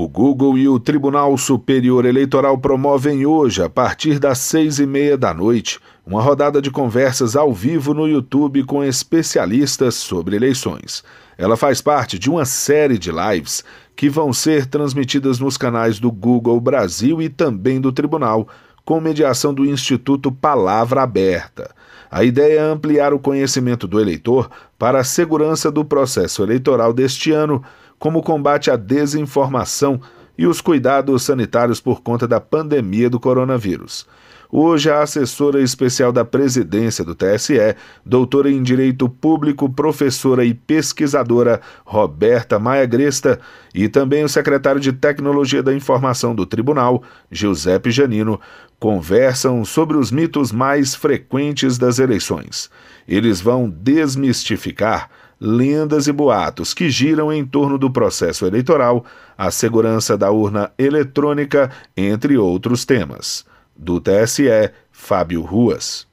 O Google e o Tribunal Superior Eleitoral promovem hoje, a partir das seis e meia da noite, uma rodada de conversas ao vivo no YouTube com especialistas sobre eleições. Ela faz parte de uma série de lives que vão ser transmitidas nos canais do Google Brasil e também do Tribunal, com mediação do Instituto Palavra Aberta. A ideia é ampliar o conhecimento do eleitor para a segurança do processo eleitoral deste ano como o combate à desinformação e os cuidados sanitários por conta da pandemia do coronavírus. Hoje, a assessora especial da presidência do TSE, doutora em Direito Público, professora e pesquisadora Roberta Maia Gresta, e também o secretário de Tecnologia da Informação do Tribunal, Giuseppe Janino, conversam sobre os mitos mais frequentes das eleições. Eles vão desmistificar lendas e boatos que giram em torno do processo eleitoral, a segurança da urna eletrônica, entre outros temas. Do TSE, Fábio Ruas.